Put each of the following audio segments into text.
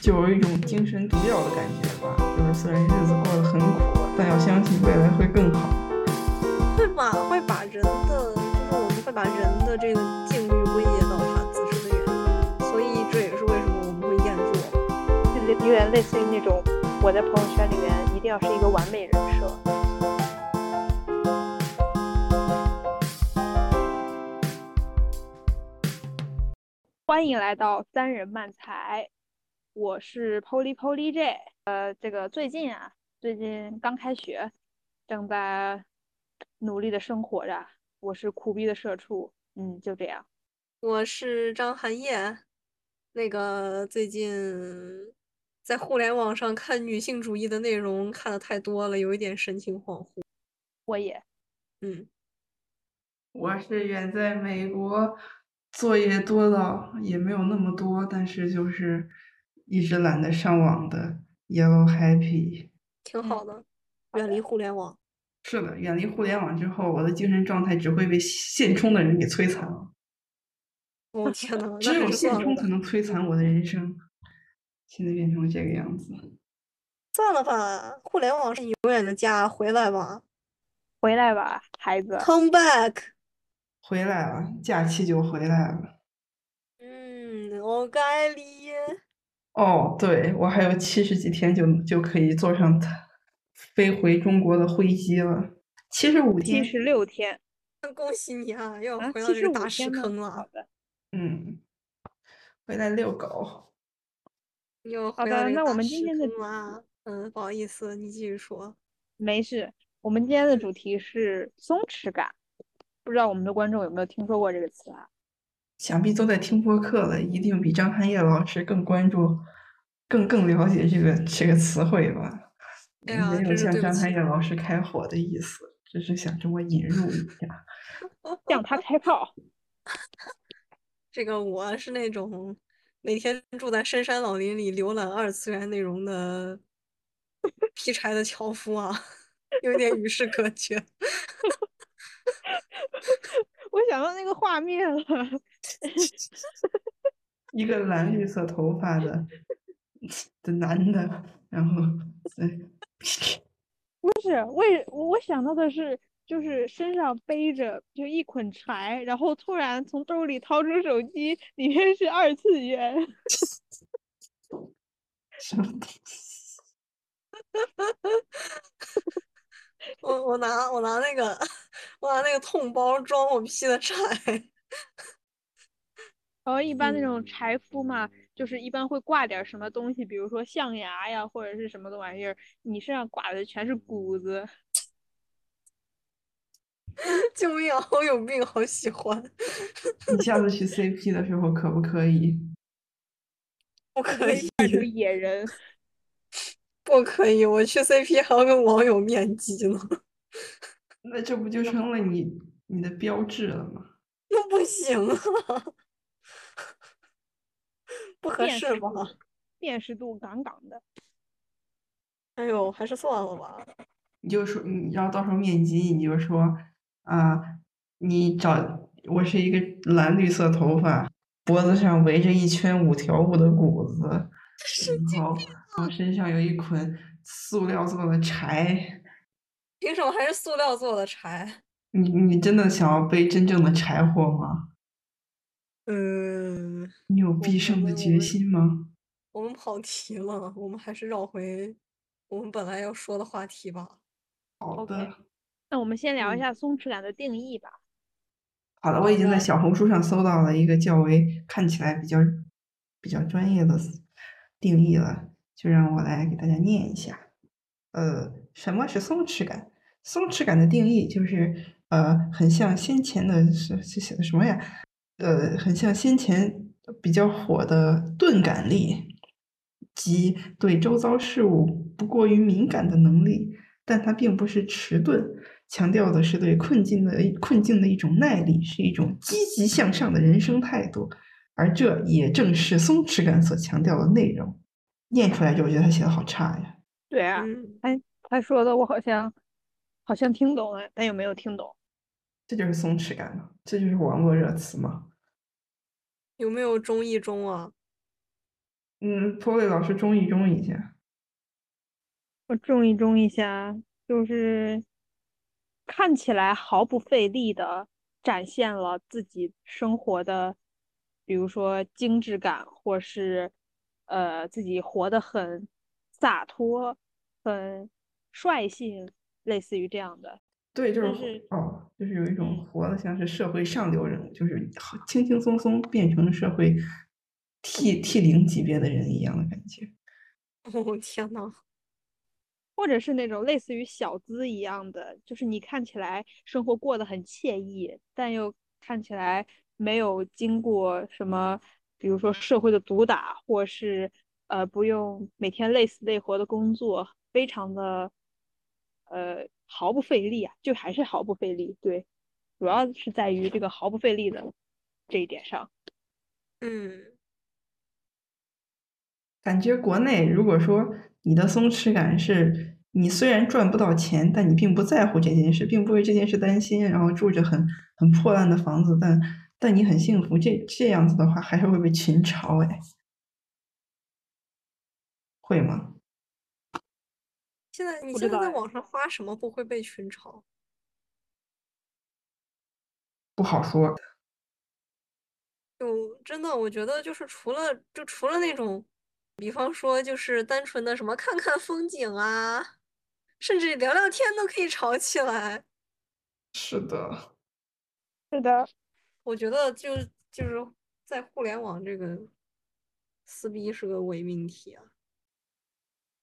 就有一种精神毒药的感觉吧。就是虽然日子过得很苦，但要相信未来会更好。会把会把人的，就是我们会把人的这个境遇归结到他自身的原因，所以这也是为什么我们会厌作，就有点类似于那种我在朋友圈里面一定要是一个完美人设。欢迎来到三人漫才，我是 Polly Polly J。呃，这个最近啊，最近刚开学，正在努力的生活着。我是苦逼的社畜，嗯，就这样。我是张涵叶，那个最近在互联网上看女性主义的内容看的太多了，有一点神情恍惚。我也，嗯，我是远在美国，作业多到也没有那么多，但是就是一直懒得上网的 Yellow Happy。挺好的，远离互联网。是的，远离互联网之后，我的精神状态只会被现充的人给摧残了。我天呐，只有现充才能能摧残我的人生。现在变成了这个样子。算了吧，互联网是你永远的家，回来吧回来吧，孩子。，Come back。回来了，假期就回来了。嗯，我该离。哦，对，我还有七十几天就就可以坐上它飞回中国的飞机了。七十五天七天，十六天 恭喜你啊，又啊，回到这个大石天坑了，好的，嗯，回来遛狗。好又回到的那我这个大石们今天的。嗯，不好意思，你继续说。没事。我们今天的主题是松弛感，不知道我们的观众有没有听说过这个词啊？想必都在听播客了，一定比张涵叶老师更关注、更更了解这个这个词汇吧？哎没有向张涵叶老师开火的意思，只是想这么引入一下。向他开炮。这个我是那种每天住在深山老林里浏览二次元内容的 劈柴的樵夫啊，有点与世隔绝。我想到那个画面了，一个蓝绿色头发的的男的，然后对，不是为我想到的是，就是身上背着就一捆柴，然后突然从兜里掏出手机，里面是二次元。什么东西？我我拿我拿那个我拿那个痛包装我劈的柴，然后一般那种嗯柴夫嘛，就是一般会挂点什么东西，比如说象牙呀，或者是什么的玩意儿，你身上挂的全是谷子。救命啊！好有病，好喜欢，你下次去 CP 的时候可不可以？不可以，扮成野人，不可以，我去 CP 还要跟网友面基呢，那这不就成了你你的标志了吗？那不行啊，不合适吧？辨识度杠杠的。哎呦，还是算了吧。你就说，你要到时候面基，你就说啊，你找我是一个蓝绿色头发，脖子上围着一圈五条悟的谷子，然后然后身上有一捆塑料做的柴。凭什么还是塑料做的柴？你你真的想要背真正的柴火吗？嗯，你有必胜的决心吗？我们跑题了，我们还是绕回我们本来要说的话题吧。好的，那我们先聊一嗯下松弛感的定义吧。好的，我已经在小红书上搜到了一个较为看起来比较比较专业的定义了，就让我来给大家念一下。呃，什么是松弛感？松弛感的定义就是，呃，很像先前的是是写的什么呀？呃，很像先前比较火的钝感力，即对周遭事物不过于敏感的能力，但它并不是迟钝，强调的是对困境的困境的一种耐力，是一种积极向上的人生态度，而这也正是松弛感所强调的内容。念出来之后我觉得他写的好差呀。对啊，嗯，哎，他说的我好像好像听懂了，但又没有听懂。这就是松弛感吗？这就是网络热词吗？有没有中译中啊？嗯，托雷老师中意中一下。我中意中一下，就是看起来毫不费力的展现了自己生活的，比如说精致感，或是呃自己活得很洒脱、很率性，类似于这样的。对，就但是哦，就是有一种嗯活的像是社会上流人物，就是好轻轻松松变成社会 T T 零级别的人一样的感觉。哦天呐，或者是那种类似于小资一样的，就是你看起来生活过得很惬意，但又看起来没有经过什么，比如说社会的毒打，或是呃不用每天累死累活的工作，非常的呃毫不费力啊，就还是毫不费力。对，主要是在于这个毫不费力的这一点上。嗯，感觉国内如果说你的松弛感是你虽然赚不到钱，但你并不在乎这件事，并不为这件事担心，然后住着很很破烂的房子，但但你很幸福，这这样子的话还是会被群嘲哎，会吗？现在你现在在网上发什么不会被群嘲？不好说。就真的，我觉得就是除了就除了那种，比方说就是单纯的什么看看风景啊，甚至聊聊天都可以吵起来。是的，是的，我觉得就就是在互联网这个撕逼是个伪命题啊。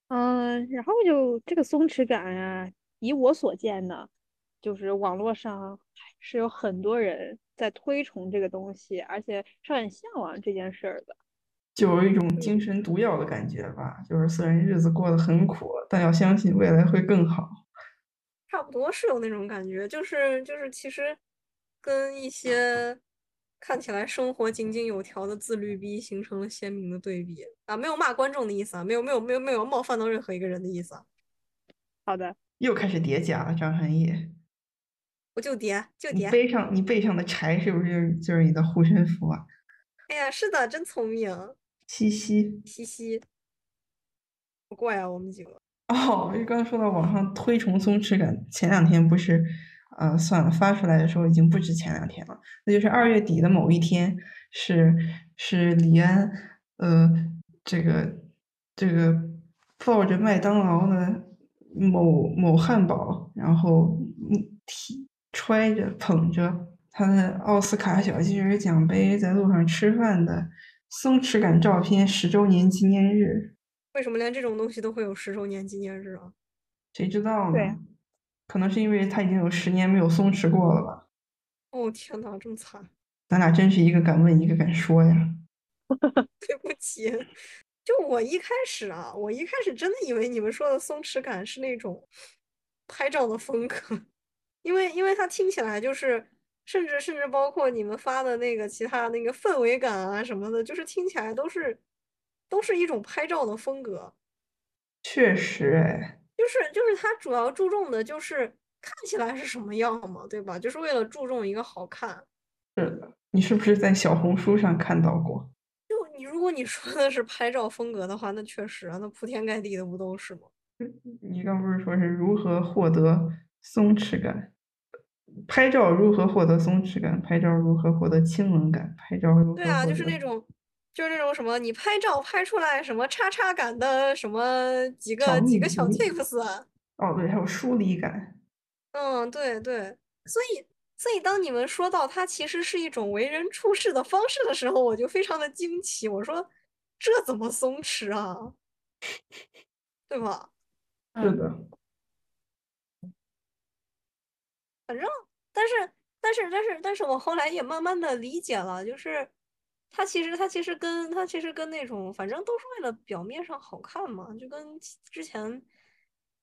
嗯，然后就这个松弛感啊，以我所见呢，就是网络上是有很多人在推崇这个东西，而且是很向往这件事儿的。就有一种精神毒药的感觉吧。就是虽然日子过得很苦，但要相信未来会更好。差不多是有那种感觉，就是就是其实跟一些看起来生活井井有条的自律逼形成了鲜明的对比啊！没有骂观众的意思啊，没有没有没有没有冒犯到任何一个人的意思啊，好的，又开始叠甲了，张涵叶。我就叠就你叠。背上你背上的柴是不是就是就是你的护身符啊？哎呀，是的，真聪明，嘻嘻。嘻嘻，不怪啊，我们几个。哦，就刚刚说到网上推崇松弛感，前两天不是，呃，算了，发出来的时候已经不止前两天了，那就是二月底的某一天，是是李安，呃，这个这个抱着麦当劳的某某汉堡，然后嗯提揣着捧着他的奥斯卡小金人奖杯在路上吃饭的松弛感照片十周年纪念日。为什么连这种东西都会有十周年纪念日啊？谁知道呢对呢？可能是因为他已经有十年没有松弛过了吧。哦天呐，这么惨！咱俩真是一个敢问，一个敢说呀。对不起，就我一开始啊，我一开始真的以为你们说的松弛感是那种拍照的风格，因为因为它听起来就是，甚至甚至包括你们发的那个其他那个氛围感啊什么的，就是听起来都是都是一种拍照的风格，确实，哎，就是就是它主要注重的就是看起来是什么样嘛，对吧？就是为了注重一个好看。是的。你是不是在小红书上看到过？就你如果你说的是拍照风格的话，那确实啊，那铺天盖地的不都是吗？你刚不是说是如何获得松弛感？拍照如何获得松弛感？拍照如何获得轻冷感？拍照如何对啊，就是那种，就是那种什么，你拍照拍出来什么叉叉感的什么几个几个小 tips，啊哦，对，还有疏离感。嗯，对对，所以所以当你们说到它其实是一种为人处事的方式的时候，我就非常的惊奇，我说这怎么松弛啊？对吧？嗯是的，但是但是但是但是我后来也慢慢的理解了，就是他其实他其实跟他其实跟那种反正都是为了表面上好看嘛，就跟之前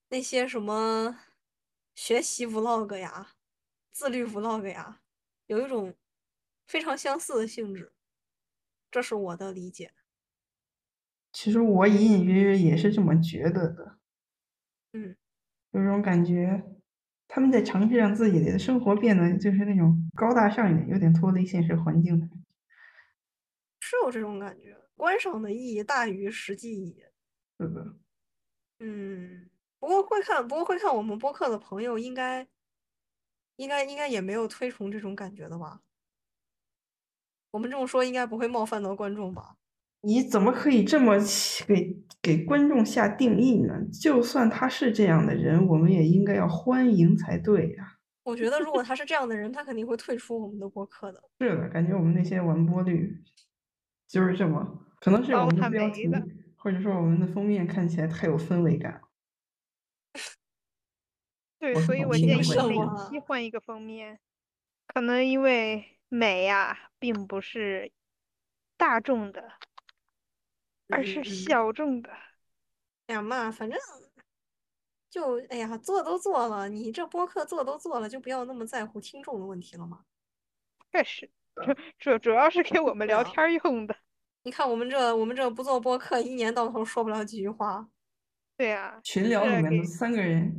那些什么学习 vlog 呀、自律 vlog 呀，有一种非常相似的性质，这是我的理解。其实我隐隐约约也是这么觉得的。嗯，有种感觉，他们在尝试让自己的生活变得就是那种高大上一点，有点脱离现实环境的。是有这种感觉。观赏的意义大于实际意义。是的，嗯，不过会看，不过会看我们播客的朋友应该，应该应该也没有推崇这种感觉的吧？我们这么说应该不会冒犯到观众吧？你怎么可以这么给给观众下定义呢？就算他是这样的人，我们也应该要欢迎才对呀。我觉得如果他是这样的人，他肯定会退出我们的播客的。是的，感觉我们那些完播率就是这么，可能是我们的标题，或者说我们的封面看起来太有氛围感。对，所以我建议每期换一个封面，可能因为。美呀，并不是大众的，而是小众的。哎呀妈，反正就哎呀，做都做了，你这播客做都做了，就不要那么在乎听众的问题了吗？确实，主主要是给我们聊天用的。你看我们这，我们这不做播客，一年到头说不了几句话。对呀，群聊里面的三个人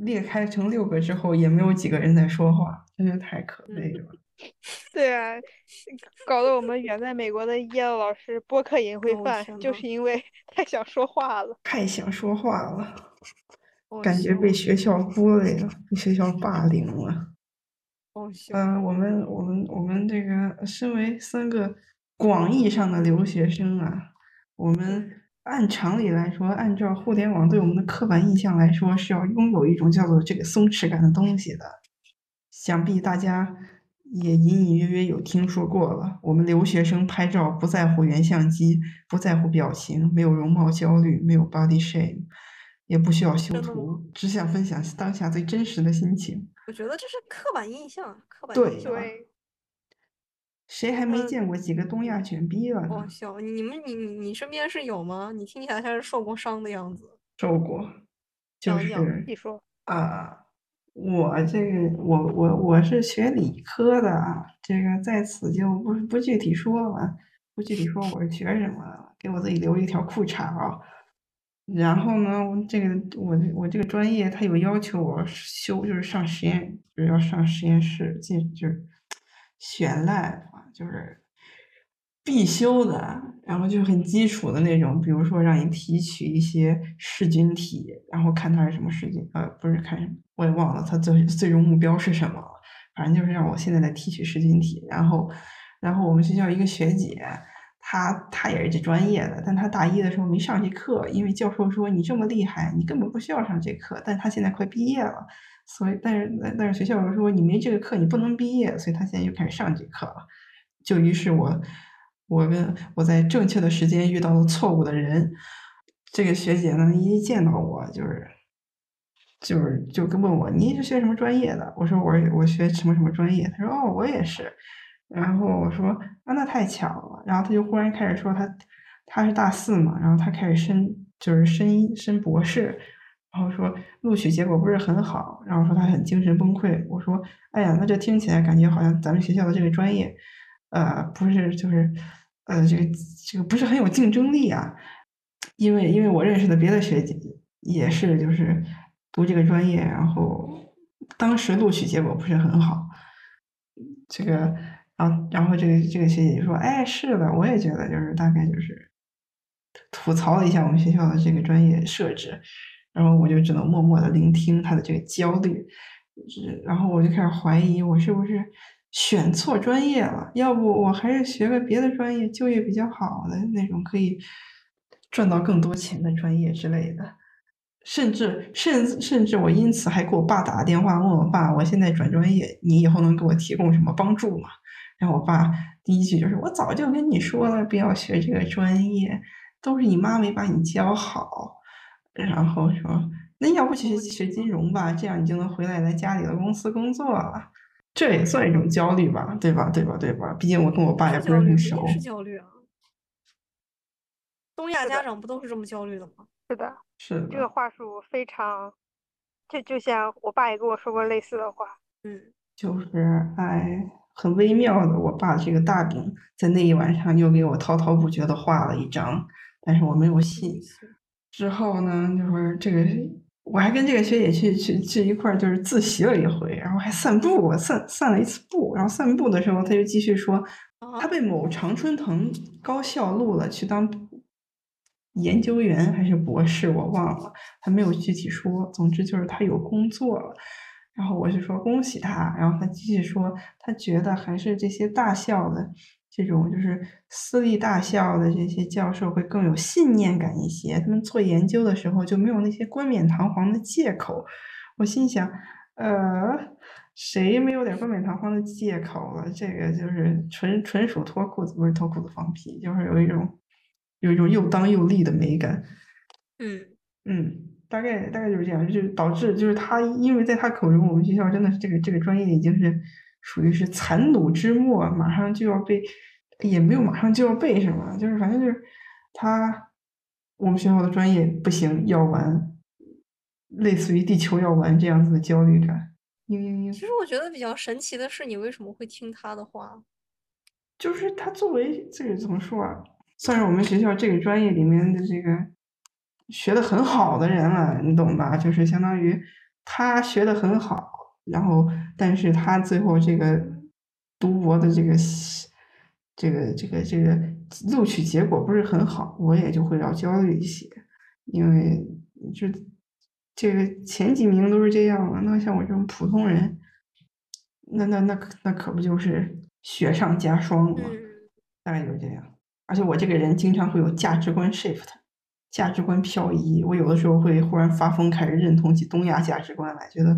裂开成六个之后，也没有几个人在说话，真是太可悲了。对啊，搞得我们远在美国的叶老师播客也会犯，就是因为 太想说话了。太想说话了，感觉被学校孤立了，被学校霸凌了。嗯，我们我们我们这个身为三个广义上的留学生啊，我们按常理来说，按照互联网对我们的刻板印象来说，是要拥有一种叫做这个松弛感的东西的。想必大家。也隐隐约约有听说过了。我们留学生拍照不在乎原相机，不在乎表情，没有容貌焦虑，没有 body shame，也不需要修图，只想分享当下最真实的心情。我觉得这是刻板印象，刻板印象。对。谁还没见过几个东亚卷逼了？哦，笑！你们，你你你身边是有吗？你听起来像是受过伤的样子。受过，就是你说啊。我这个，我我我是学理科的啊，这个在此就不不具体说了，不具体说我是学什么了，给我自己留一条裤衩啊。然后呢，这个我我这个专业他有要求我修，就是上实验，就是要上实验室进，就是选 lab，就是。必修的，然后就很基础的那种，比如说让你提取一些噬菌体，然后看它是什么噬菌，呃，不是看，我也忘了它最最终目标是什么。反正就是让我现在来提取噬菌体，然后，然后我们学校一个学姐，他他也是这专业的，但他大一的时候没上这课，因为教授说你这么厉害，你根本不需要上这课。但他现在快毕业了，所以但是但是学校说你没这个课你不能毕业，所以他现在又开始上这课了。就于是我。我跟我在正确的时间遇到了错误的人，这个学姐呢，一见到我就是，就是就跟问我你是学什么专业的？我说我我学什么什么专业？他说哦我也是，然后我说啊那太巧了，然后他就忽然开始说他他是大四嘛，然后他开始申就是申申博士，然后说录取结果不是很好，然后说他很精神崩溃。我说哎呀那这听起来感觉好像咱们学校的这个专业。呃，不是，就是，呃，这个这个不是很有竞争力啊，因为因为我认识的别的学姐也是，就是读这个专业，然后当时录取结果不是很好，这个，然后然后这个这个学姐就说，哎，是的，我也觉得，就是大概就是吐槽了一下我们学校的这个专业设置，然后我就只能默默的聆听她的这个焦虑，然后我就开始怀疑我是不是。选错专业了，要不我还是学个别的专业，就业比较好的那种，可以赚到更多钱的专业之类的。甚至，甚甚至我因此还给我爸打了电话，问我爸，我现在转专业，你以后能给我提供什么帮助吗？然后我爸第一句就是：“我早就跟你说了，不要学这个专业，都是你妈没把你教好。”然后说：“那要不学学金融吧，这样你就能回来来家里的公司工作了。”这也算一种焦虑吧，对吧？对吧？对吧？毕竟我跟我爸也不是很熟。是焦虑啊！东亚家长不都是这么焦虑的吗？是的，是的。这个话术非常，就就像我爸也跟我说过类似的话。嗯，就是哎，很微妙的，我爸这个大饼在那一晚上又给我滔滔不绝的画了一张，但是我没有信。之后呢，就是这个。我还跟这个学姐去去去一块儿，就是自习了一回，然后还散步，散散了一次步。然后散步的时候，他就继续说：“他被某常春藤高校录了去当研究员还是博士，我忘了，他没有具体说。总之就是他有工作了。然后我就说恭喜他，然后他继续说，他觉得还是这些大校的这种就是私立大校的这些教授会更有信念感一些，他们做研究的时候就没有那些冠冕堂皇的借口。我心想，呃，谁没有点冠冕堂皇的借口了？这个就是纯纯属脱裤子，不是脱裤子放屁，就是有一种有一种又当又立的美感。嗯嗯。大概大概就是这样，就是导致就是他，因为在他口中，我们学校真的是这个这个专业已经是属于是残弩之末，马上就要被，也没有马上就要被什么，就是反正就是他，我们学校的专业不行，要完，类似于地球要完这样子的焦虑感。嘤嘤嘤。其实我觉得比较神奇的是，你为什么会听他的话？就是他作为这个怎么说啊，算是我们学校这个专业里面的这个。学的很好的人了，你懂吧？就是相当于他学的很好，然后但是他最后这个读博的这个这个这个这个录取结果不是很好，我也就会要焦虑一些，因为就这个前几名都是这样了，那像我这种普通人，那那那那可不就是雪上加霜吗？大概就是这样。而且我这个人经常会有价值观 shift。价值观漂移，我有的时候会忽然发疯，开始认同起东亚价值观来，觉得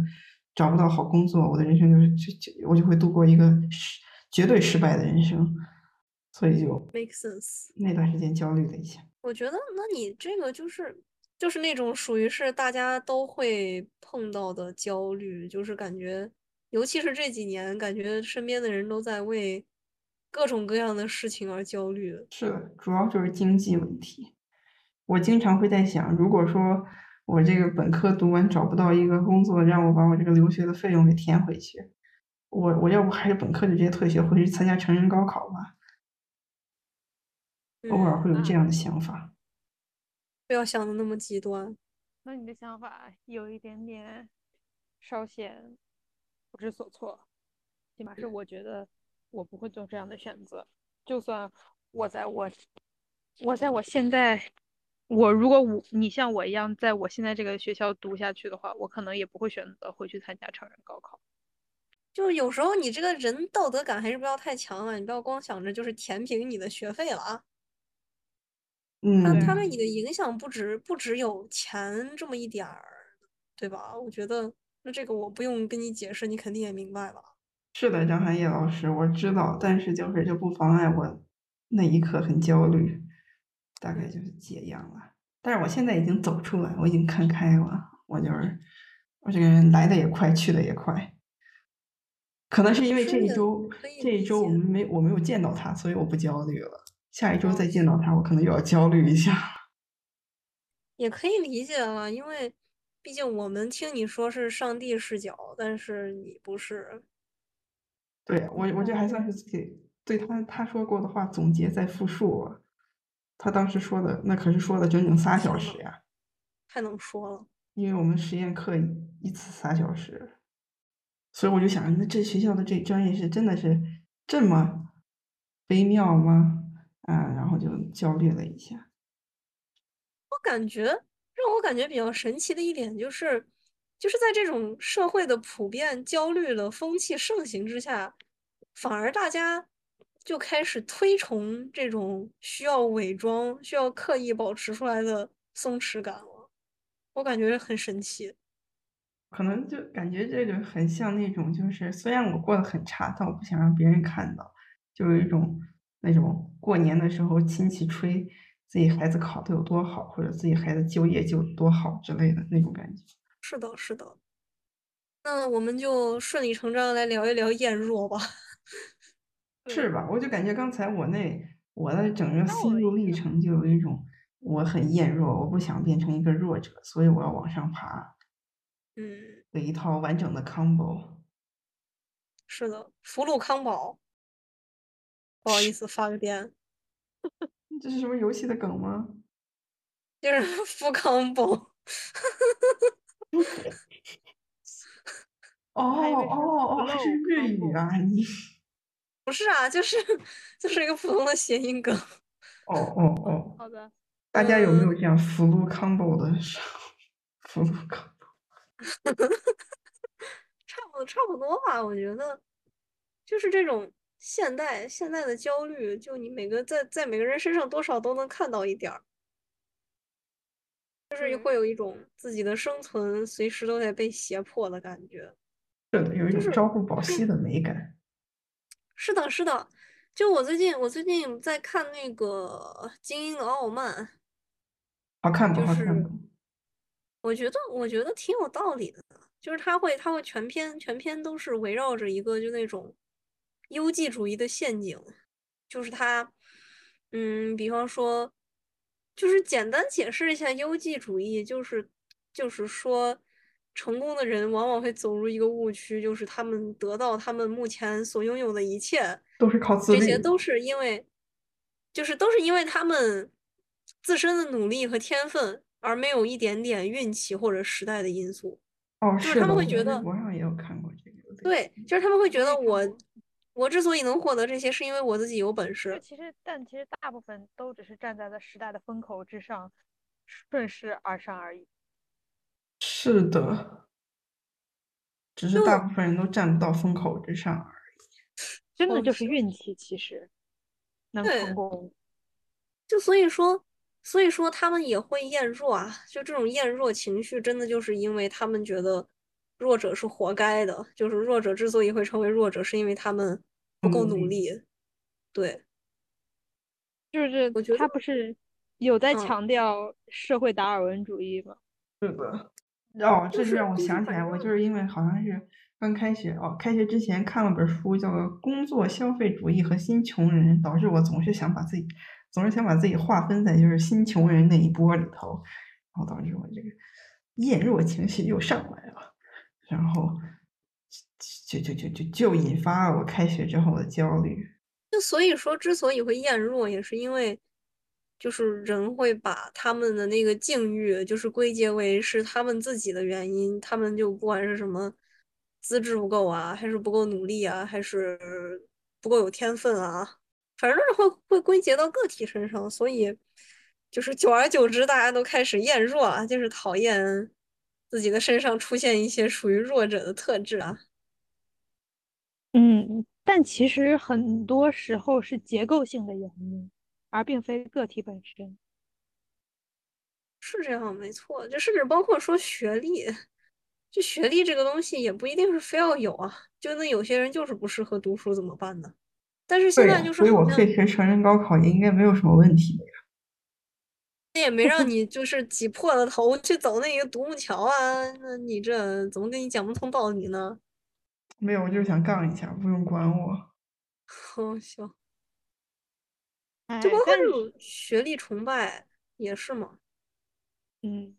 找不到好工作，我的人生就是就就我就会度过一个失绝对失败的人生，所以就 make sense。那段时间焦虑了一下。我觉得，那你这个就是就是那种属于是大家都会碰到的焦虑，就是感觉，尤其是这几年，感觉身边的人都在为各种各样的事情而焦虑。是，主要就是经济问题。我经常会在想，如果说我这个本科读完找不到一个工作，让我把我这个留学的费用给填回去，我我要不还是本科就直接退学回去参加成人高考吧？偶尔会有这样的想法。不要想的那么极端。那你的想法有一点点稍显不知所措，起码是我觉得我不会做这样的选择。就算我在我我在我现在。我如果我你像我一样在我现在这个学校读下去的话，我可能也不会选择回去参加成人高考。就有时候你这个人道德感还是不要太强啊，你不要光想着就是填平你的学费了啊。嗯。他他对你的影响不止不只有钱这么一点儿，对吧？我觉得那这个我不用跟你解释，你肯定也明白了。是的，张涵叶老师，我知道，但是就是就不妨碍我那一刻很焦虑。大概就是解样了，但是我现在已经走出来，我已经看开了。我就是我这个人来的也快，去的也快。可能是因为这一周这一周我们没我没有见到他，所以我不焦虑了。下一周再见到他，我可能又要焦虑一下。也可以理解了，因为毕竟我们听你说是上帝视角，但是你不是。对我，我这还算是自己对他他说过的话总结再复述。他当时说的那可是说了整整仨小时呀，太能说了。因为我们实验课一次仨小时，所以我就想，那这学校的这专业是真的是这么微妙吗？啊，然后就焦虑了一下。我感觉让我感觉比较神奇的一点就是，就是在这种社会的普遍焦虑的风气盛行之下，反而大家。就开始推崇这种需要伪装、需要刻意保持出来的松弛感了，我感觉很神奇。可能就感觉这个很像那种，就是虽然我过得很差，但我不想让别人看到，就有一种那种过年的时候亲戚吹自己孩子考的有多好，或者自己孩子就业就多好之类的那种感觉。是的，是的。那我们就顺理成章来聊一聊燕若吧。是吧？我就感觉刚才我那我的整个心路历程就有一种我很厌弱，我不想变成一个弱者，所以我要往上爬。嗯，的一套完整的 combo。是的，福禄康宝。不好意思，发个癫。这是什么游戏的梗吗？就是 福康宝。哦哦哦，还是日语啊你。不是啊，就是就是一个普通的谐音梗。哦哦哦，好的，大家有没有嗯这样 flu combo 的时候？flu combo 差不多差不多吧，我觉得就是这种现代现代的焦虑，就你每个在在每个人身上多少都能看到一点儿，就是嗯会有一种自己的生存随时都在被胁迫的感觉。是的，有一种朝不保夕的美感。是的，是的，就我最近我最近在看那个《精英的傲慢》，他看不？就是？我觉得我觉得挺有道理的，就是他会他会全篇全篇都是围绕着一个就那种优绩主义的陷阱，就是他，嗯，比方说，就是简单解释一下优绩主义，就是就是说，成功的人往往会走入一个误区，就是他们得到他们目前所拥有的一切，都是靠自己这些。都是因为，就是都是因为他们自身的努力和天分，而没有一点点运气或者时代的因素。哦，就是他们会觉得我上也有看过这个。对，就是他们会觉得我我之所以能获得这些，是因为我自己有本事。其实，但其实大部分都只是站在了时代的风口之上，顺势而上而已。是的，只是大部分人都站不到风口之上而已。真的哦就是运气，其实能对成功。就所以说，所以说他们也会厌弱啊。就这种厌弱情绪，真的就是因为他们觉得弱者是活该的。就是弱者之所以会成为弱者，是因为他们不够努力。对，就是我觉得他不是有在嗯强调社会达尔文主义吗？是的，哦，这就就是让我想起来，我就是因为好像是刚开学哦，开学之前看了本书，叫做《工作消费主义和新穷人》，导致我总是想把自己，总是想把自己划分在就是新穷人那一波里头，然后导致我这个厌弱情绪又上来了，然后就就就就就引发了我开学之后的焦虑。就所以说，之所以会厌弱，也是因为，就是人会把他们的那个境遇，就是归结为是他们自己的原因，他们就不管是什么资质不够啊，还是不够努力啊，还是不够有天分啊，反正就是会会归结到个体身上，所以就是久而久之，大家都开始厌弱啊，就是讨厌自己的身上出现一些属于弱者的特质啊。嗯，但其实很多时候是结构性的原因，而并非个体本身。是这样，没错，就甚至包括说学历，就学历这个东西也不一定是非要有啊，就那有些人就是不适合读书怎么办呢？但是现，在就是所以我好像退学成人高考也应该没有什么问题的呀。也没让你就是挤破了头去走那个独木桥啊，那你这怎么跟你讲不通道理呢？没有，我就是想杠一下，不用管我。好笑，哎就包括但是这种学历崇拜也是嘛。嗯，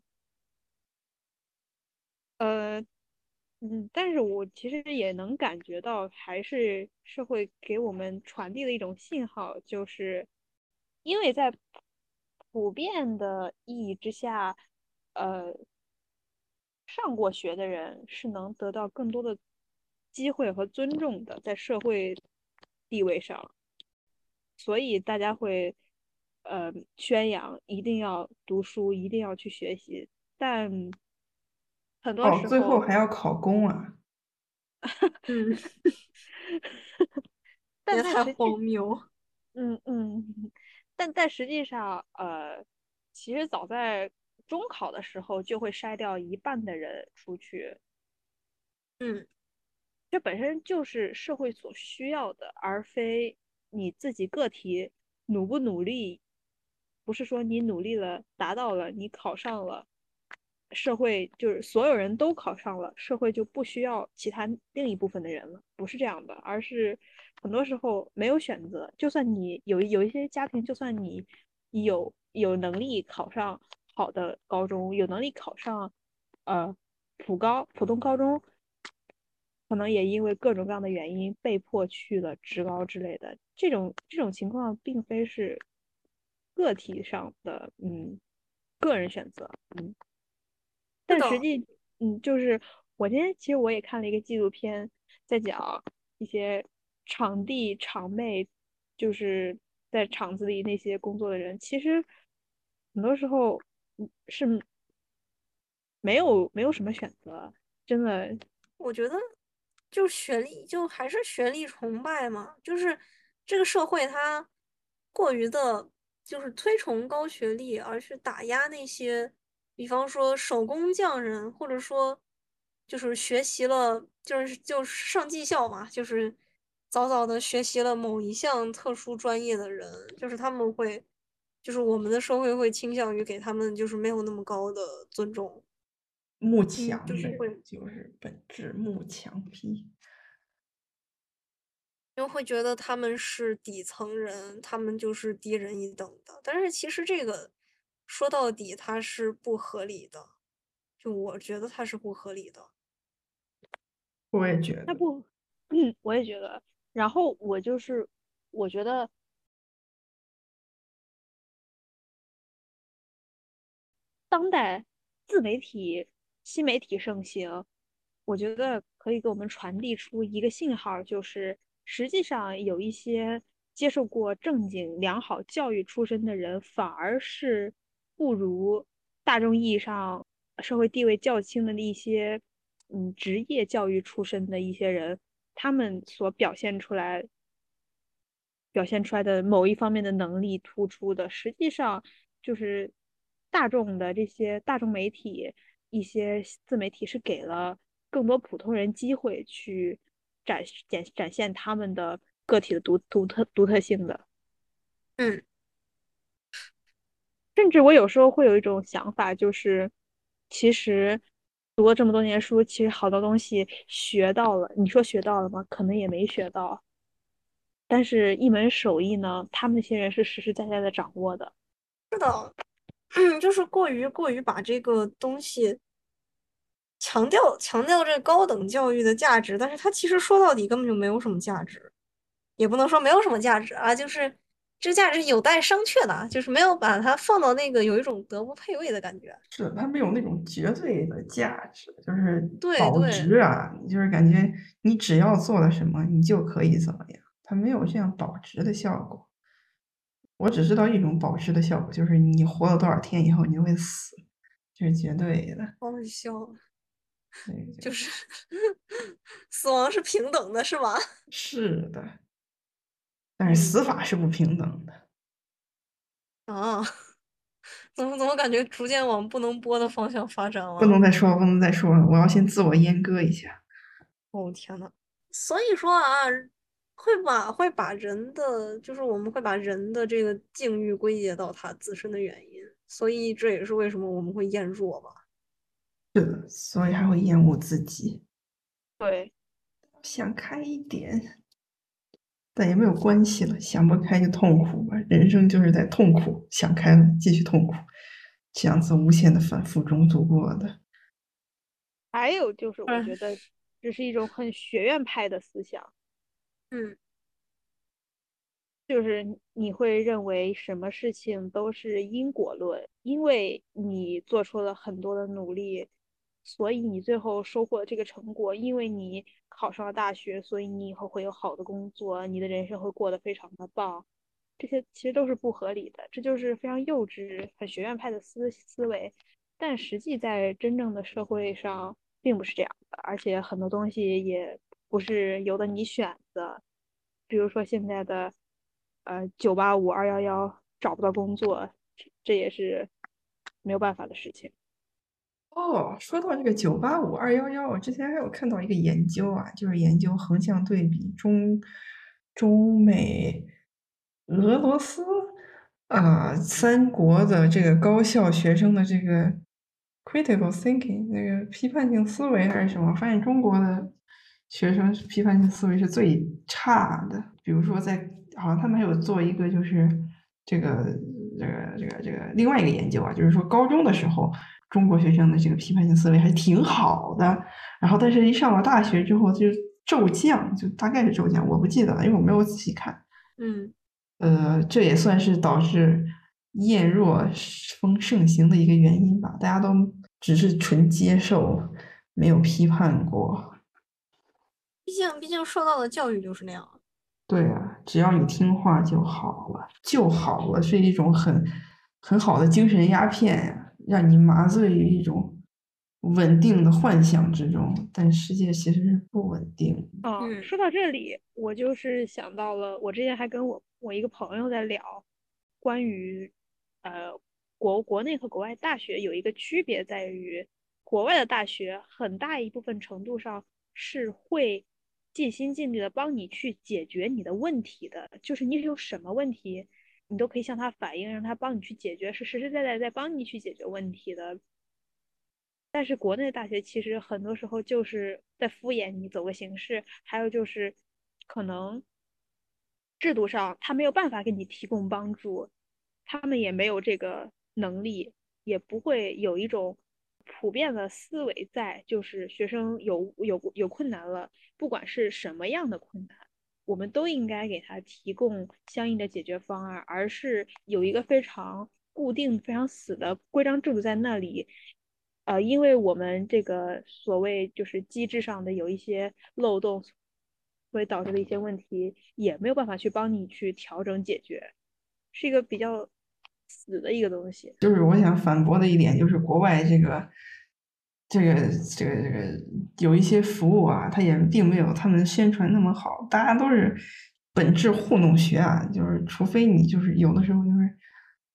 呃，嗯，但是我其实也能感觉到，还是社会给我们传递的一种信号，就是因为在普遍的意义之下，呃，上过学的人是能得到更多的机会和尊重的，在社会地位上，所以大家会呃宣扬一定要读书，一定要去学习，但很多哦，时最后，还要考公啊！嗯，但也太荒谬。嗯嗯，但但实际上，呃，其实早在中考的时候就会筛掉一半的人出去，嗯，这本身就是社会所需要的，而非你自己个体努不努力。不是说你努力了，达到了，你考上了，社会就是所有人都考上了，社会就不需要其他另一部分的人了，不是这样的，而是很多时候没有选择。就算你有有一些家庭，就算你有有能力考上好的高中，有能力考上呃普高普通高中，可能也因为各种各样的原因被迫去了职高之类的。这种这种情况并非是个体上的嗯个人选择，嗯，但实际嗯就是我今天其实我也看了一个纪录片，在讲一些场地场妹，就是在场子里那些工作的人，其实很多时候是没有没有什么选择，真的。我觉得就学历，就还是学历崇拜嘛，就是这个社会它过于的，就是推崇高学历，而去打压那些，比方说手工匠人，或者说就是学习了，就是就是上技校嘛，就是早早的学习了某一项特殊专业的人，就是他们会，就是我们的社会会倾向于给他们就是没有那么高的尊重。慕强就是会就是本质慕强癖，因为会觉得他们是底层人，他们就是低人一等的。但是其实这个说到底，它是不合理的。就我觉得它是不合理的。我也觉得。那不，嗯，我也觉得。然后我就是，我觉得当代自媒体。新媒体盛行，我觉得可以给我们传递出一个信号，就是实际上有一些接受过正经良好教育出身的人，反而是不如大众意义上社会地位较轻的那些嗯职业教育出身的一些人，他们所表现出来表现出来的某一方面的能力突出的，实际上就是大众的这些大众媒体。一些自媒体是给了更多普通人机会去展展展现他们的个体的独独特独特性的，嗯，甚至我有时候会有一种想法，就是其实读了这么多年书，其实好多东西学到了，你说学到了吗？可能也没学到，但是一门手艺呢，他们那些人是实实在在的掌握的，是的。嗯，就是过于过于把这个东西强调强调这高等教育的价值，但是它其实说到底根本就没有什么价值，也不能说没有什么价值啊，就是这价值有待商榷的，就是没有把它放到那个有一种德不配位的感觉。是，它没有那种绝对的价值，就是对保值啊，就是感觉你只要做了什么，你就可以怎么样，它没有这样保值的效果。我只知道一种保值的效果，就是你活了多少天以后你就会死，这是绝对的。好笑，对，就是 死亡是平等的，是吗？是的，但是死法是不平等的。啊？怎么怎么感觉逐渐往不能播的方向发展了？不能再说了，不能再说了，我要先自我阉割一下。哦天呐，所以说啊。会把会把人的，就是我们会把人的这个境遇归结到他自身的原因，所以这也是为什么我们会厌弱吧？是的，所以还会厌恶自己。对，想开一点，但也没有关系了，想不开就痛苦吧。人生就是在痛苦，想开了继续痛苦，这样子无限的反复中度过的。还有就是，我觉得这是一种很学院派的思想。嗯，就是你会认为什么事情都是因果论，因为你做出了很多的努力，所以你最后收获了这个成果。因为你考上了大学，所以你以后会有好的工作，你的人生会过得非常的棒。这些其实都是不合理的，这就是非常幼稚、很学院派的思思维。但实际在真正的社会上并不是这样的，而且很多东西也。不是由得你选的，比如说现在的，呃，九八五二幺幺找不到工作，这也是没有办法的事情。哦，说到这个九八五二幺幺，我之前还有看到一个研究啊，就是研究横向对比中中美俄罗斯啊三国的这个高校学生的这个 critical thinking 那个批判性思维还是什么，发现中国的。学生批判性思维是最差的。比如说，在好像他们还有做一个，就是这个这个这个这个另外一个研究啊，就是说高中的时候，中国学生的这个批判性思维还挺好的。然后，但是一上了大学之后，就骤降，就大概是骤降，我不记得了，因为我没有仔细看。嗯，呃，这也算是导致厌弱风盛行的一个原因吧。大家都只是纯接受，没有批判过。毕竟，毕竟受到的教育就是那样。对啊，只要你听话就好了，就好了，是一种很很好的精神鸦片呀，让你麻醉于一种稳定的幻想之中。但世界其实是不稳定嗯说到这里，我就是想到了，我之前还跟我我一个朋友在聊，关于呃国国内和国外大学有一个区别在于，国外的大学很大一部分程度上是会尽心尽力的帮你去解决你的问题的，就是你有什么问题，你都可以向他反映，让他帮你去解决，是实实在在在帮你去解决问题的。但是国内大学其实很多时候就是在敷衍你，走个形式，还有就是可能制度上他没有办法给你提供帮助，他们也没有这个能力，也不会有一种普遍的思维在，就是学生有有有困难了，不管是什么样的困难，我们都应该给他提供相应的解决方案，而是有一个非常固定、非常死的规章制度在那里。呃，因为我们这个所谓就是机制上的有一些漏洞，所以导致的一些问题，也没有办法去帮你去调整解决，是一个比较死的一个东西。就是我想反驳的一点，就是国外这个这个这个这个有一些服务啊，它也并没有他们宣传那么好，大家都是本质糊弄学啊，就是除非你就是有的时候就是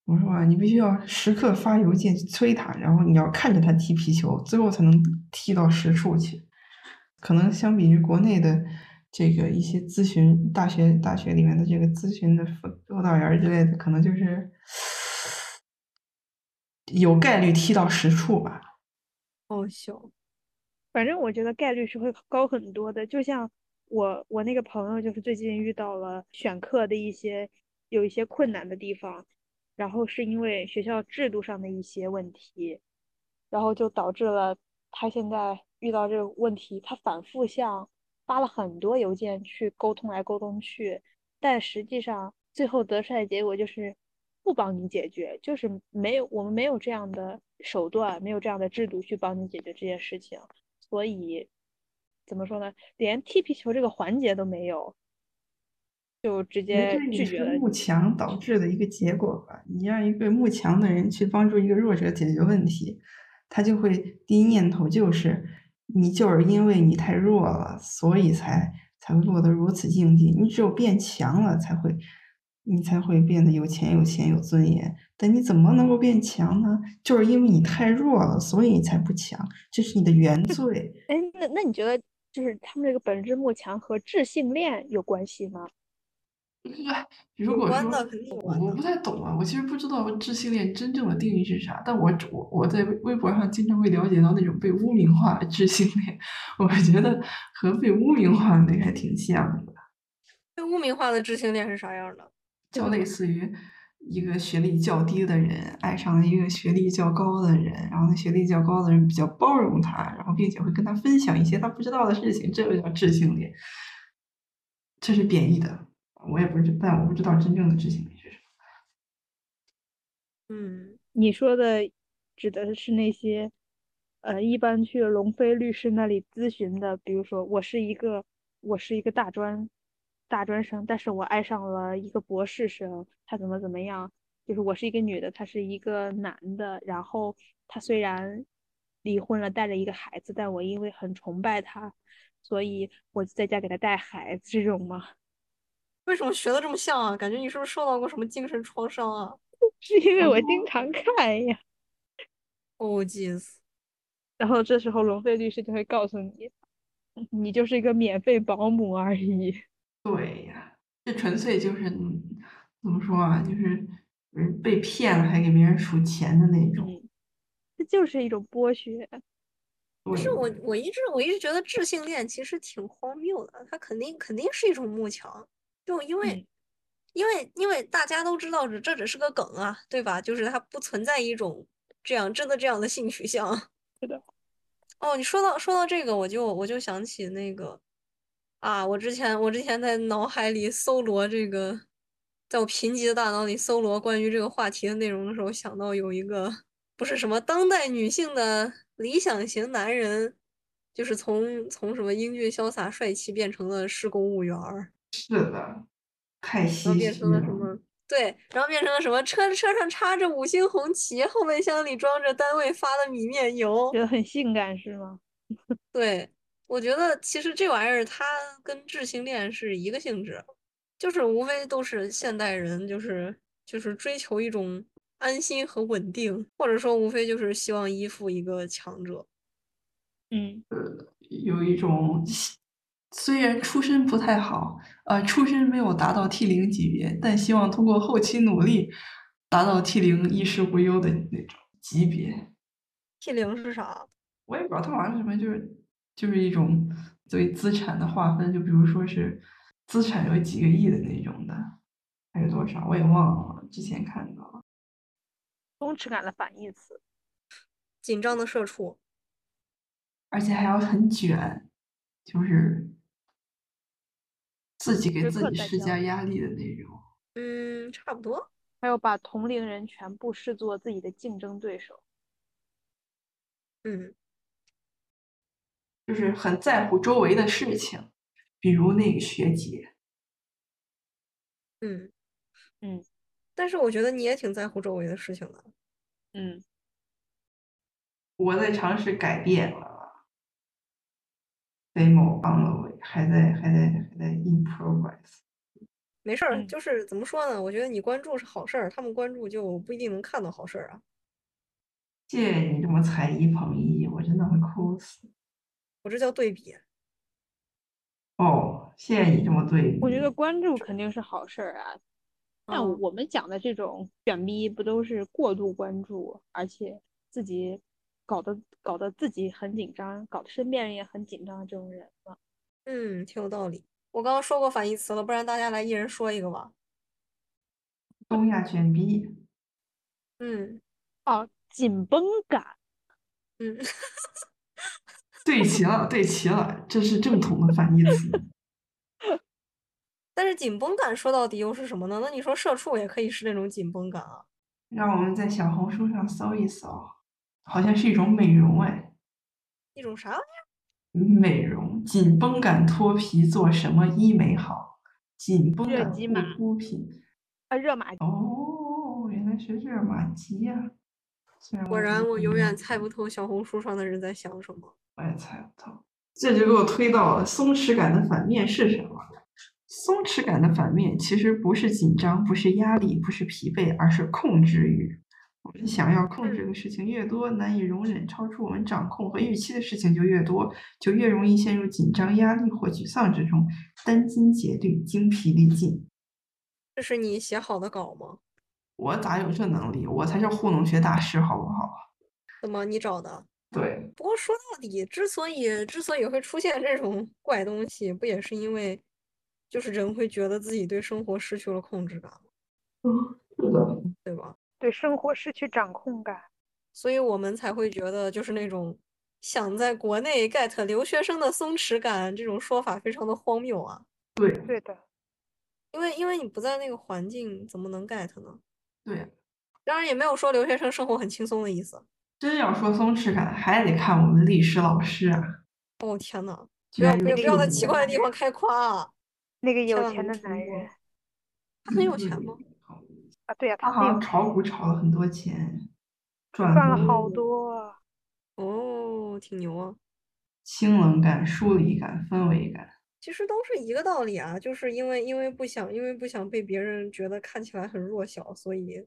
怎么说啊，你必须要时刻发邮件去催他，然后你要看着他踢皮球，最后才能踢到实处去。可能相比于国内的这个一些咨询大学大学里面的这个咨询的辅辅导员之类的，可能就是有概率踢到实处吧。哦行。反正我觉得概率是会高很多的。就像我我那个朋友，就是最近遇到了选课的一些有一些困难的地方，然后是因为学校制度上的一些问题，然后就导致了他现在遇到这个问题，他反复向发了很多邮件去沟通来沟通去，但实际上最后得出来的结果就是不帮你解决，就是没有我们没有这样的手段，没有这样的制度去帮你解决这件事情，所以怎么说呢？连踢皮球这个环节都没有，就直接拒绝了。是慕强导致的一个结果吧。你让一个慕强的人去帮助一个弱者解决问题，他就会第一念头就是你就是因为你太弱了，所以才才会落得如此境地。你只有变强了，才会你才会变得有钱有钱有尊严。但你怎么能够变强呢？就是因为你太弱了，所以你才不强，这是你的原 罪。哎，那那你觉得就是他们这个本质慕强和智性恋有关系吗？如果说我我不太懂啊，我其实不知道智性恋真正的定义是啥，但我我我在微微博上经常会了解到那种被污名化的智性恋，我觉得和被污名化的那个还挺像的，被污名化的智性恋是啥样的？就类似于一个学历较低的人爱上了一个学历较高的人，然后那学历较高的人比较包容他，然后并且会跟他分享一些他不知道的事情，这个叫智性恋，这是贬义的。我也不知，但我不知道真正的智性恋是什么。嗯，你说的指的是那些，呃，一般去龙飞律师那里咨询的，比如说我是一个我是一个大专大专生，但是我爱上了一个博士生，他怎么怎么样，就是我是一个女的，他是一个男的，然后他虽然离婚了，带着一个孩子，但我因为很崇拜他，所以我就在家给他带孩子，这种吗？为什么学的这么像啊？感觉你是不是受到过什么精神创伤啊？是因为我经常看呀。哦，jeez，然后这时候龙飞律师就会告诉你，你就是一个免费保姆而已。对呀，这纯粹就是嗯怎么说啊，就是嗯被骗了还给别人数钱的那种。嗯，这就是一种剥削。不是我，我一直我一直觉得智性恋其实挺荒谬的，它肯定肯定是一种慕强，就因为、嗯因为因为大家都知道这这只是个梗啊，对吧？就是它不存在一种这样真的这样的性取向。是的。哦，你说到说到这个，我就我就想起那个啊，我之前我之前在脑海里搜罗这个，在我贫瘠的大脑里搜罗关于这个话题的内容的时候，想到有一个不是什么当代女性的理想型男人，就是从从什么英俊潇洒帅气变成了市公务员儿。是的，太然后唏变嘘了。成了什么？对，然后变成了什么？车车上插着五星红旗，后备箱里装着单位发的米面油觉。得很性感是吗？对，我觉得其实这玩意儿它跟智性恋是一个性质，就是无非都是现代人就是就是追求一种安心和稳定，或者说无非就是希望依附一个强者。嗯，呃有一种虽然出身不太好，呃，出身没有达到 T 零级别，但希望通过后期努力达到 T 零衣食无忧的那种级别。T 零是啥？我也不知道它好像是什么，就是就是一种对资产的划分，就比如说是资产有几个亿的那种的，还有多少我也忘了，之前看到了。松弛感的反义词。紧张的社畜。而且还要很卷，就是自己给自己施加压力的那种。嗯，差不多。还有把同龄人全部视作自己的竞争对手。嗯，就是很在乎周围的事情，比如那个学姐，嗯嗯但是我觉得你也挺在乎周围的事情的。嗯，我在尝试改变了，demo on the way，还在还在还在 in progress。没事儿，嗯就是怎么说呢？我觉得你关注是好事儿，他们关注就不一定能看到好事儿啊。谢谢你这么才艺捧一，我真的会哭死。我这叫对比。哦，谢谢你这么对比。我觉得关注肯定是好事儿啊，但嗯我们讲的这种卷逼不都是过度关注，而且自己搞得搞得自己很紧张，搞得身边人也很紧张的这种人吗？嗯，挺有道理。我刚刚说过反义词了，不然大家来一人说一个吧。东亚卷逼，嗯哦，紧绷感，嗯，对齐了，对齐了，这是正统的反义词。但是紧绷感说到底又是什么呢？那你说社畜也可以是那种紧绷感啊。让我们在小红书上搜一搜，好像是一种美容哎，一种啥玩意儿？美容紧绷感脱皮做什么医美好？紧绷感护热肌麻肤品啊，热玛吉，哦，原来是热玛吉呀、果然我永远猜不透小红书上的人在想什么。我也猜不透。这就给我推到了松弛感的反面是什么？松弛感的反面其实不是紧张，不是压力，不是疲惫，而是控制欲。我们想要控制的事情越多，难以容忍超出我们掌控和预期的事情就越多，就越容易陷入紧张、压力或沮丧之中，殚精竭虑、精疲力尽。这是你写好的稿吗？我咋有这能力？我才是糊弄学大师，好不好？怎么你找的？对，不过说到底，之所以之所以会出现这种怪东西，不也是因为，就是人会觉得自己对生活失去了控制感吗？嗯，是的，对吧？对生活失去掌控感。所以我们才会觉得，就是那种想在国内 get 留学生的松弛感这种说法非常的荒谬啊！对，对的，因为因为你不在那个环境，怎么能 get 呢？对。当然也没有说留学生生活很轻松的意思。真要说松弛感，还得看我们历史老师啊，哦天呐，居不要不要不要在奇怪的地方开夸啊！那个有钱的男人他很有钱吗？啊，对呀、他好像炒股炒了很多钱，赚赚了好多啊。哦，挺牛啊！清冷感、疏离感、氛围感。其实都是一个道理啊，就是因为因为不想因为不想被别人觉得看起来很弱小，所以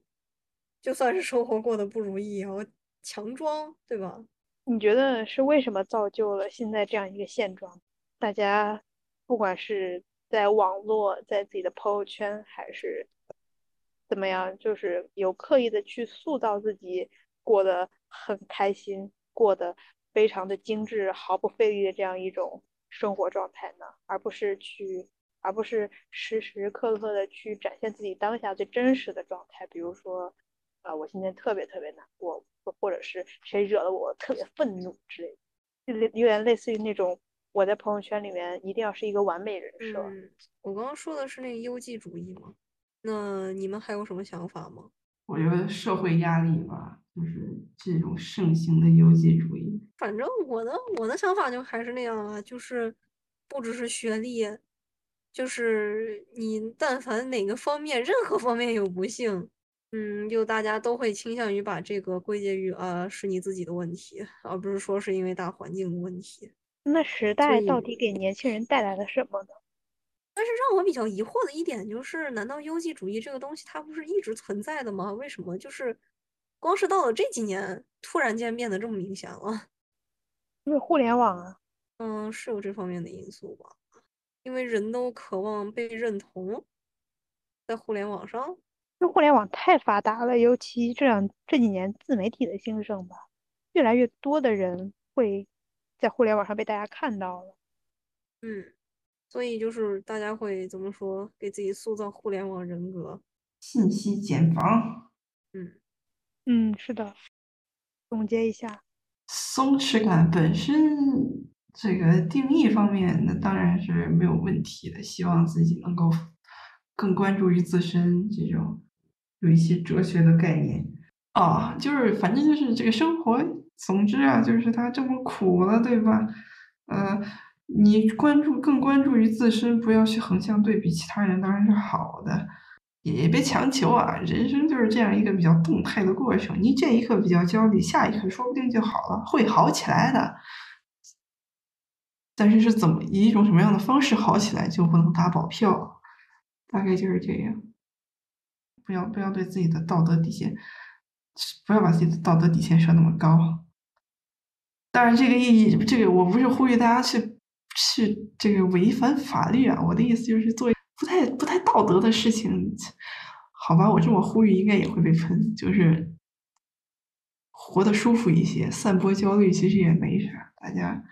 就算是生活过得不如意，也要强装，对吧？你觉得是为什么造就了现在这样一个现状？大家不管是在网络、在自己的朋友圈，还是怎么样，就是有刻意的去塑造自己过得很开心，过得非常的精致、毫不费力的这样一种生活状态呢？而不是去，而不是时时刻刻的去展现自己当下最真实的状态，比如说。啊、我今天特别特别难过，或或者是谁惹了我，特别愤怒之类的，就类有点类似于那种我在朋友圈里面一定要是一个完美人设。嗯，我刚刚说的是那个优绩主义嘛，那你们还有什么想法吗？我觉得社会压力吧，就是这种盛行的优绩主义。反正我的我的想法就还是那样啊，就是不只是学历，就是你但凡哪个方面，任何方面有不幸，嗯，就大家都会倾向于把这个归结于啊是你自己的问题，而不是说是因为大环境的问题。那时代到底给年轻人带来了什么呢？但是让我比较疑惑的一点就是，难道优绩主义这个东西它不是一直存在的吗？为什么就是光是到了这几年，突然间变得这么明显了？因为互联网啊，嗯，是有这方面的因素吧？因为人都渴望被认同，在互联网上，就互联网太发达了，尤其这两这几年自媒体的兴盛吧，越来越多的人会在互联网上被大家看到了。嗯，所以就是大家会怎么说，给自己塑造互联网人格。信息茧房，嗯，嗯，是的。总结一下，松弛感本身这个定义方面，那当然是没有问题的。希望自己能够更关注于自身，这种有一些哲学的概念啊，就是反正就是这个生活，总之啊，就是它这么苦了，对吧？呃，你关注更关注于自身，不要去横向对比其他人，当然是好的。也别强求啊，人生就是这样一个比较动态的过程。你这一刻比较焦虑，下一刻说不定就好了，会好起来的。但是是怎么以一种什么样的方式好起来，就不能打保票。大概就是这样。不要不要对自己的道德底线，不要把自己的道德底线设那么高。当然，这个意义，这个我不是呼吁大家去去这个违反法律啊，我的意思就是做不太不太道德的事情，好吧，我这么呼吁应该也会被喷，就是活得舒服一些，散播焦虑其实也没啥，大家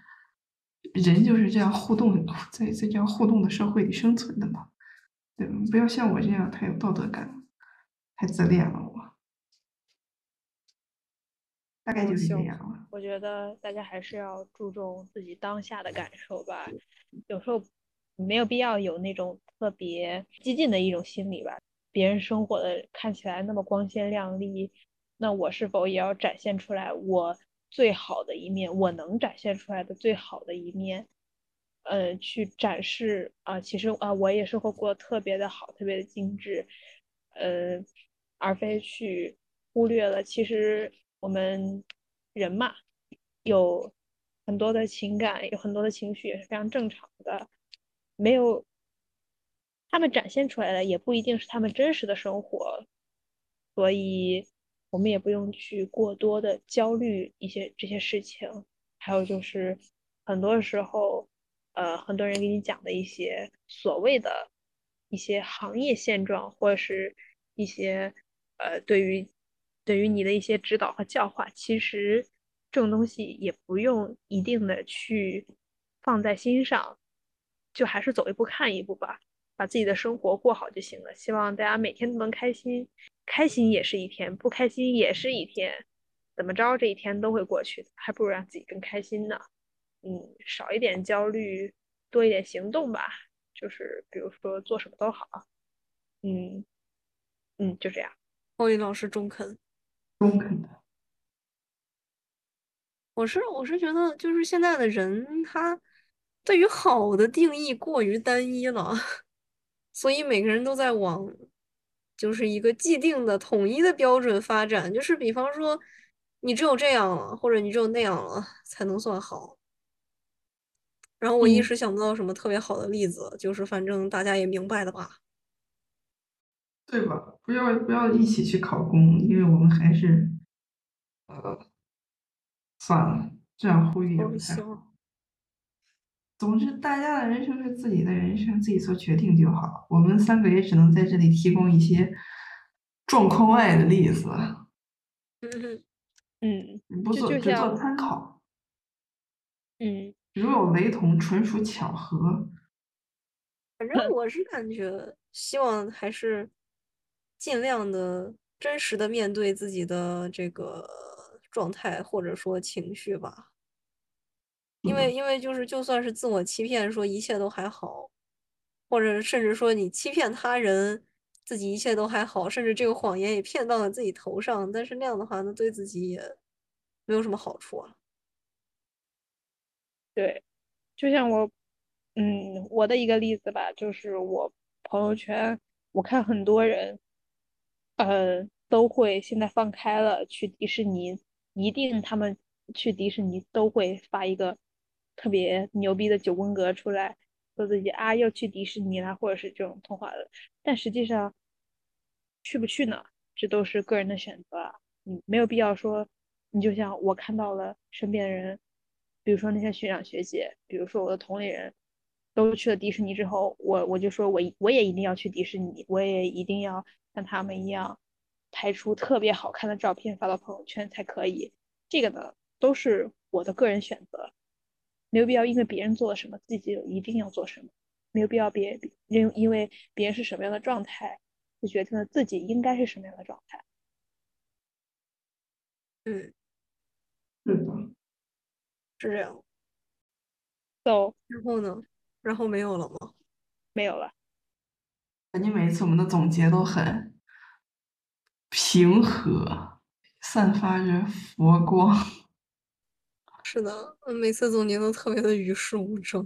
人就是这样互动，在在这样互动的社会里生存的嘛，对？不要像我这样太有道德感，太自恋了我，大概就是这样了。我觉得大家还是要注重自己当下的感受吧，有时候没有必要有那种特别激进的一种心理吧。别人生活的看起来那么光鲜亮丽，那我是否也要展现出来我最好的一面，我能展现出来的最好的一面？呃，去展示啊、其实啊、我也生活过得特别的好，特别的精致，呃，而非去忽略了，其实我们人嘛，有很多的情感，有很多的情绪也是非常正常的，没有他们展现出来的也不一定是他们真实的生活，所以我们也不用去过多的焦虑一些这些事情。还有就是很多时候，呃，很多人给你讲的一些所谓的一些行业现状，或者是一些呃对于对于你的一些指导和教化，其实这种东西也不用一定的去放在心上，就还是走一步看一步吧，把自己的生活过好就行了。希望大家每天都能开心，开心也是一天，不开心也是一天，怎么着这一天都会过去的，还不如让自己更开心呢。嗯，少一点焦虑，多一点行动吧。就是比如说做什么都好。嗯嗯，就这样。欧丽老师中肯。中肯的，我是我是觉得，就是现在的人他对于好的定义过于单一了，所以每个人都在往就是一个既定的统一的标准发展。就是比方说，你只有这样了，或者你只有那样了才能算好。然后我一嗯时想不到什么特别好的例子，就是反正大家也明白的吧。对吧？不要不要一起去考公，因为我们还是，呃，算了，这样呼吁也好不太好。总之，大家的人生是自己的人生，自己做决定就好。我们三个也只能在这里提供一些状况外的例子，嗯不做只做参考。嗯如有雷同，纯属巧合。反正我是感觉，希望还是尽量的真实的面对自己的这个状态或者说情绪吧。因为嗯因为就是就算是自我欺骗，说一切都还好，或者甚至说你欺骗他人，自己一切都还好，甚至这个谎言也骗到了自己头上，但是那样的话，那对自己也没有什么好处啊。对，就像我嗯，我的一个例子吧，就是我朋友圈，我看很多人，呃，都会现在放开了去迪士尼，一定他们去迪士尼都会发一个特别牛逼的九宫格出来，说自己啊要去迪士尼啦，或者是这种童话的。但实际上去不去呢？这都是个人的选择啊，嗯，没有必要说，你就像我看到了身边的人，比如说那些学长学姐，比如说我的同龄人。都去了迪士尼之后，我我就说我我也一定要去迪士尼，我也一定要像他们一样拍出特别好看的照片发到朋友圈才可以。这个呢，都是我的个人选择，没有必要因为别人做了什么，自己就一定要做什么，没有必要别因因为别人是什么样的状态，就决定了自己应该是什么样的状态。嗯，是的，是这样。So 然后呢？然后没有了吗？没有了。感觉每一次我们的总结都很平和，散发着佛光。是的，嗯每次总结都特别的与世无争。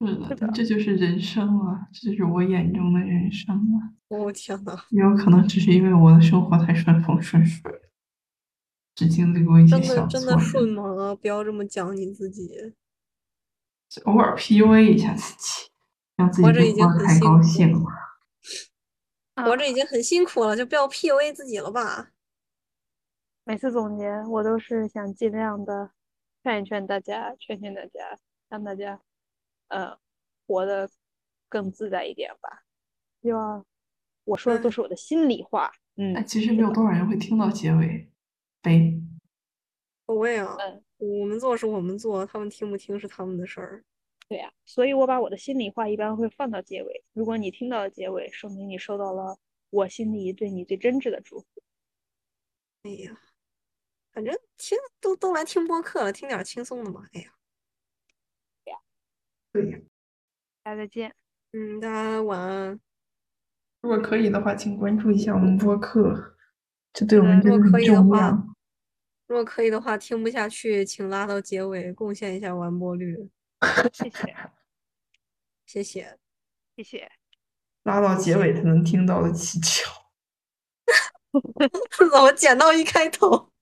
是的，是的这就是人生啊，这就是我眼中的人生啊。哦天呐，也有可能只是因为我的生活太顺风顺水，只经历过一些真的真的顺吗？不要这么讲你自己。偶尔 PUA 一下自己，让自己活着已经太很辛苦高兴了。活着已经很辛苦了，就不要 PUA 自己了吧。每次总结，我都是想尽量的劝一劝大家，劝劝大家，让大家呃活得更自在一点吧。希望我说的都是我的心里话。嗯，但其实没有多少人会听到结尾，悲。我也啊，嗯，我们做是我们做，他们听不听是他们的事儿。对呀、所以我把我的心里话一般会放到结尾。如果你听到了结尾，说明你收到了我心里对你最真挚的祝福。哎呀，反正听都都来听播客了，听点轻松的嘛。哎呀，对呀，对呀大家再见。嗯，大家晚安。如果可以的话，请关注一下我们播客，这对我们嗯真的很如果可以的话重要。如果可以的话听不下去请拉到结尾贡献一下完播率 谢谢。谢谢。谢谢。拉到结尾才能听到的技巧。怎么剪到一开头。